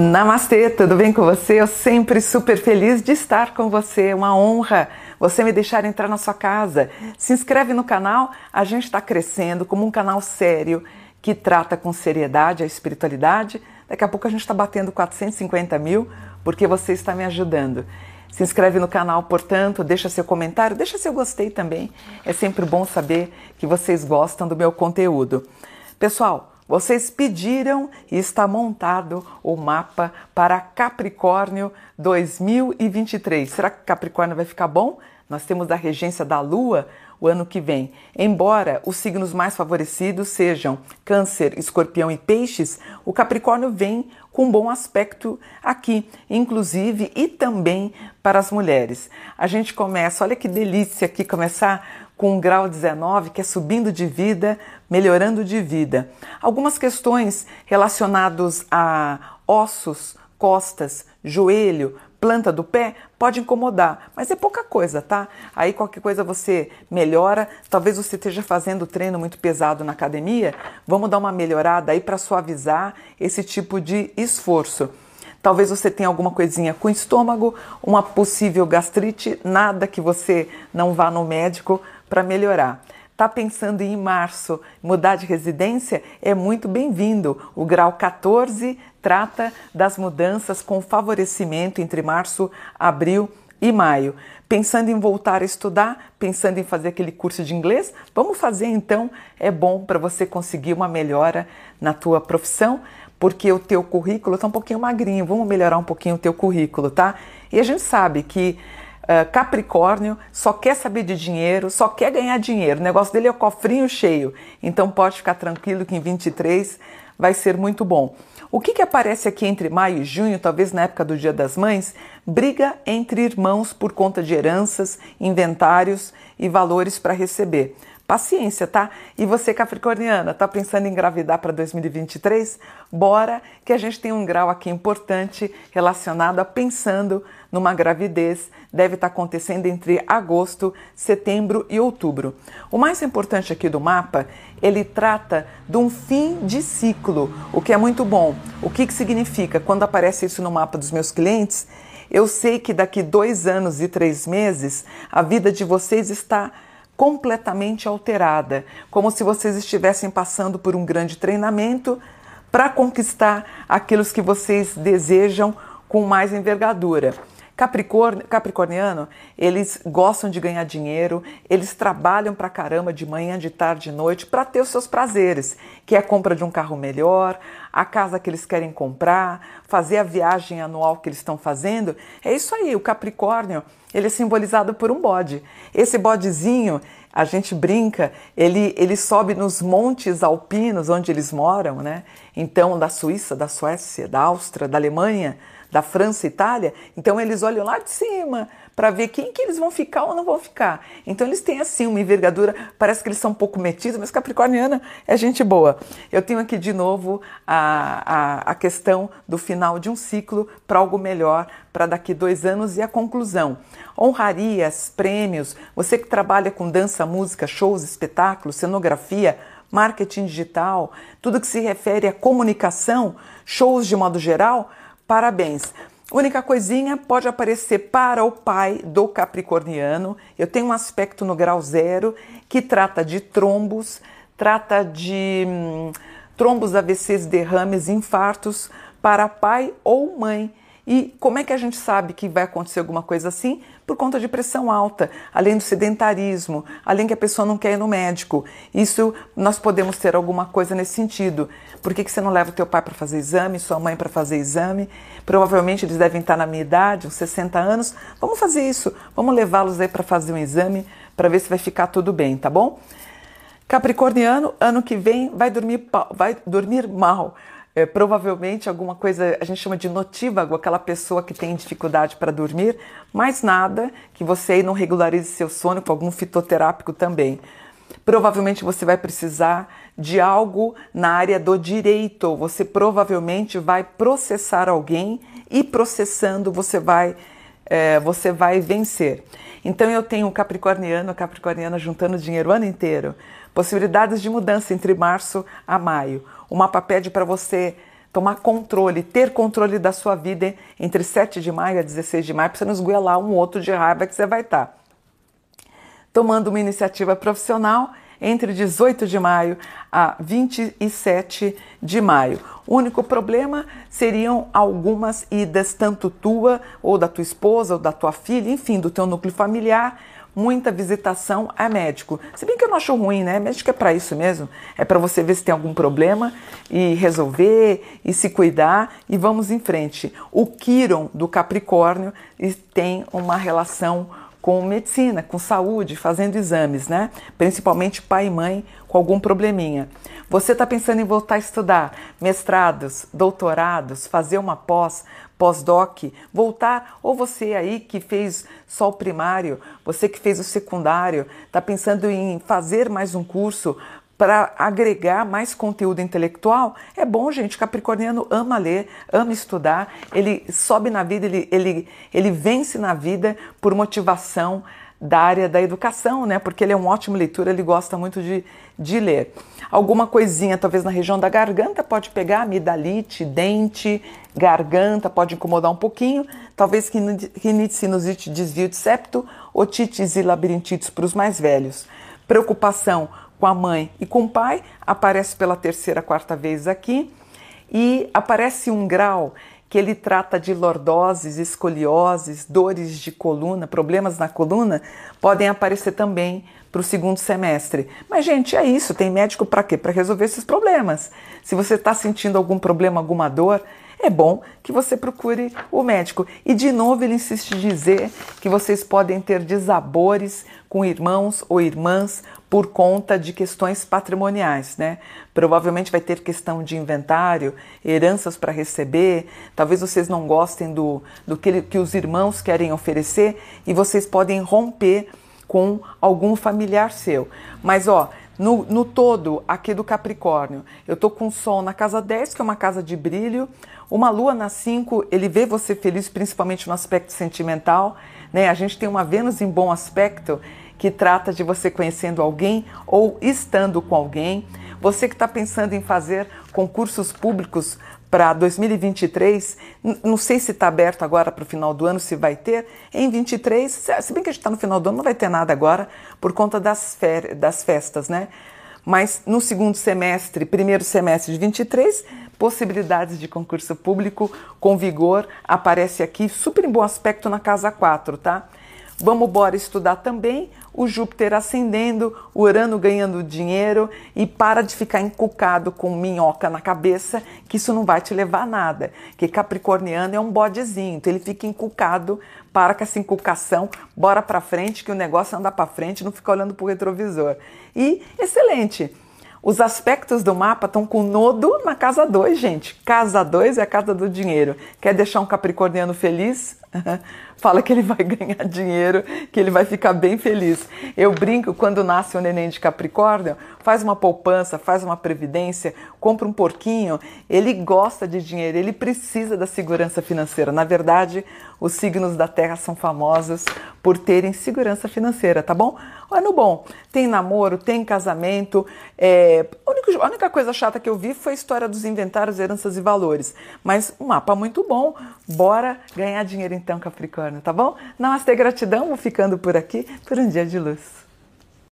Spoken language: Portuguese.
Namastê, tudo bem com você? Eu sempre super feliz de estar com você, uma honra você me deixar entrar na sua casa. Se inscreve no canal, a gente está crescendo como um canal sério que trata com seriedade a espiritualidade. Daqui a pouco a gente está batendo 450 mil porque você está me ajudando. Se inscreve no canal, portanto, deixa seu comentário, deixa seu gostei também. É sempre bom saber que vocês gostam do meu conteúdo. Pessoal, vocês pediram e está montado o mapa para Capricórnio 2023. Será que Capricórnio vai ficar bom? Nós temos a regência da Lua o ano que vem. Embora os signos mais favorecidos sejam Câncer, Escorpião e Peixes, o Capricórnio vem com bom aspecto aqui, inclusive e também para as mulheres. A gente começa, olha que delícia aqui começar com um grau 19, que é subindo de vida, melhorando de vida. Algumas questões relacionadas a ossos, costas, joelho, planta do pé pode incomodar, mas é pouca coisa, tá? Aí qualquer coisa você melhora. Talvez você esteja fazendo treino muito pesado na academia. Vamos dar uma melhorada aí para suavizar esse tipo de esforço. Talvez você tenha alguma coisinha com estômago, uma possível gastrite, nada que você não vá no médico para melhorar. Está pensando em março mudar de residência? É muito bem-vindo. O grau 14 trata das mudanças com favorecimento entre março, abril e maio. Pensando em voltar a estudar, pensando em fazer aquele curso de inglês, vamos fazer então. É bom para você conseguir uma melhora na tua profissão, porque o teu currículo está um pouquinho magrinho. Vamos melhorar um pouquinho o teu currículo, tá? E a gente sabe que uh, Capricórnio só quer saber de dinheiro, só quer ganhar dinheiro. O negócio dele é o cofrinho cheio. Então pode ficar tranquilo que em 23 vai ser muito bom. O que, que aparece aqui entre maio e junho, talvez na época do Dia das Mães? Briga entre irmãos por conta de heranças, inventários e valores para receber. Paciência, tá? E você, Capricorniana, tá pensando em engravidar para 2023? Bora, que a gente tem um grau aqui importante relacionado a pensando numa gravidez. Deve estar tá acontecendo entre agosto, setembro e outubro. O mais importante aqui do mapa, ele trata de um fim de ciclo, o que é muito bom. O que, que significa? Quando aparece isso no mapa dos meus clientes, eu sei que daqui dois anos e três meses a vida de vocês está completamente alterada, como se vocês estivessem passando por um grande treinamento para conquistar aquilo que vocês desejam com mais envergadura. Capricorniano, eles gostam de ganhar dinheiro, eles trabalham pra caramba de manhã, de tarde, de noite para ter os seus prazeres, que é a compra de um carro melhor, a casa que eles querem comprar, fazer a viagem anual que eles estão fazendo. É isso aí, o Capricórnio, ele é simbolizado por um bode. Esse bodezinho, a gente brinca, ele, ele sobe nos montes alpinos onde eles moram, né? Então, da Suíça, da Suécia, da Áustria, da Alemanha, da França e Itália, então eles olham lá de cima para ver quem que eles vão ficar ou não vão ficar. Então eles têm assim uma envergadura, parece que eles são um pouco metidos, mas Capricorniana é gente boa. Eu tenho aqui de novo a, a, a questão do final de um ciclo para algo melhor para daqui dois anos e a conclusão. Honrarias, prêmios, você que trabalha com dança, música, shows, espetáculos, cenografia, marketing digital, tudo que se refere à comunicação, shows de modo geral, Parabéns! Única coisinha pode aparecer para o pai do capricorniano. Eu tenho um aspecto no grau zero que trata de trombos, trata de hum, trombos, AVCs, derrames, infartos para pai ou mãe. E como é que a gente sabe que vai acontecer alguma coisa assim? Por conta de pressão alta, além do sedentarismo, além que a pessoa não quer ir no médico. Isso nós podemos ter alguma coisa nesse sentido. Por que, que você não leva o teu pai para fazer exame, sua mãe para fazer exame? Provavelmente eles devem estar na minha idade, uns 60 anos. Vamos fazer isso, vamos levá-los aí para fazer um exame para ver se vai ficar tudo bem, tá bom? Capricorniano, ano que vem vai dormir, vai dormir mal é, provavelmente alguma coisa a gente chama de notívago, aquela pessoa que tem dificuldade para dormir, mais nada que você não regularize seu sono com algum fitoterápico também. Provavelmente você vai precisar de algo na área do direito. Você provavelmente vai processar alguém e processando você vai é, você vai vencer. Então eu tenho um capricorniano, capricorniana juntando dinheiro o ano inteiro. Possibilidades de mudança entre março a maio. O mapa pede para você tomar controle, ter controle da sua vida entre 7 de maio a 16 de maio, para você não esgoelar um outro de raiva que você vai estar. Tá. Tomando uma iniciativa profissional entre 18 de maio a 27 de maio. O único problema seriam algumas idas, tanto tua ou da tua esposa ou da tua filha, enfim, do teu núcleo familiar, muita visitação a médico. Se bem que eu não acho ruim, né? Médico é para isso mesmo. É para você ver se tem algum problema e resolver e se cuidar e vamos em frente. O Quiron do Capricórnio tem uma relação com medicina, com saúde, fazendo exames, né? Principalmente pai e mãe com algum probleminha. Você está pensando em voltar a estudar mestrados, doutorados, fazer uma pós, pós-doc, voltar, ou você aí que fez só o primário, você que fez o secundário, está pensando em fazer mais um curso, para agregar mais conteúdo intelectual, é bom, gente. Capricorniano ama ler, ama estudar, ele sobe na vida, ele, ele, ele vence na vida por motivação da área da educação, né? Porque ele é um ótimo leitor, ele gosta muito de, de ler. Alguma coisinha, talvez na região da garganta, pode pegar amidalite, dente, garganta, pode incomodar um pouquinho. Talvez rinite, sinusite, desvio de septo, otites e labirintites para os mais velhos. Preocupação com a mãe e com o pai, aparece pela terceira, quarta vez aqui, e aparece um grau que ele trata de lordoses, escolioses, dores de coluna, problemas na coluna, podem aparecer também para o segundo semestre. Mas, gente, é isso. Tem médico para quê? Para resolver esses problemas. Se você está sentindo algum problema, alguma dor, é bom que você procure o médico. E de novo ele insiste em dizer que vocês podem ter desabores com irmãos ou irmãs por conta de questões patrimoniais, né? Provavelmente vai ter questão de inventário, heranças para receber, talvez vocês não gostem do, do que, que os irmãos querem oferecer e vocês podem romper com algum familiar seu. Mas ó, no, no todo aqui do Capricórnio, eu tô com Sol na casa 10, que é uma casa de brilho, uma Lua na 5, ele vê você feliz, principalmente no aspecto sentimental, né? A gente tem uma Vênus em bom aspecto que trata de você conhecendo alguém ou estando com alguém. Você que está pensando em fazer concursos públicos para 2023, não sei se está aberto agora para o final do ano, se vai ter. Em 23, se bem que a gente está no final do ano, não vai ter nada agora por conta das, das festas, né? Mas no segundo semestre, primeiro semestre de 23, possibilidades de concurso público com vigor aparece aqui, super em bom aspecto na casa 4, tá? Vamos bora estudar também o Júpiter ascendendo, o Urano ganhando dinheiro e para de ficar encucado com minhoca na cabeça, que isso não vai te levar a nada. Que Capricorniano é um bodezinho, então ele fica encucado, para com essa inculcação, bora para frente, que o negócio anda para frente, não fica olhando para o retrovisor. E excelente! Os aspectos do mapa estão com nodo na casa 2, gente. Casa 2 é a casa do dinheiro. Quer deixar um capricorniano feliz? Fala que ele vai ganhar dinheiro, que ele vai ficar bem feliz. Eu brinco quando nasce o neném de Capricórnio, faz uma poupança, faz uma previdência, compra um porquinho. Ele gosta de dinheiro, ele precisa da segurança financeira. Na verdade, os signos da Terra são famosos por terem segurança financeira, tá bom? Ano bom, tem namoro, tem casamento. É... A, única, a única coisa chata que eu vi foi a história dos inventários, heranças e valores. Mas um mapa muito bom. Bora ganhar dinheiro então, Capricórnio, tá bom? Namastê, gratidão, vou ficando por aqui por um dia de luz.